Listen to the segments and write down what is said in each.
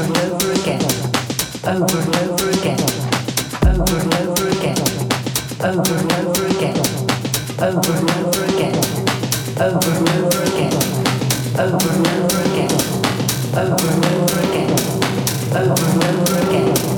over and over again, over and over again, over and over again. Over and over again. Over and over again. Over and over again. Over and over again. Over and over again.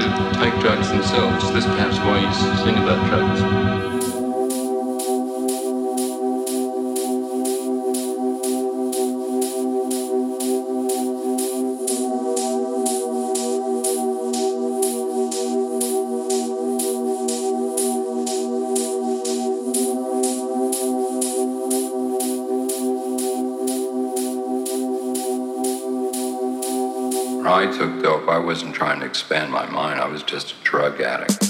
To take drugs themselves. Is this perhaps why you sing about drugs? Wasn't trying to expand my mind. I was just a drug addict.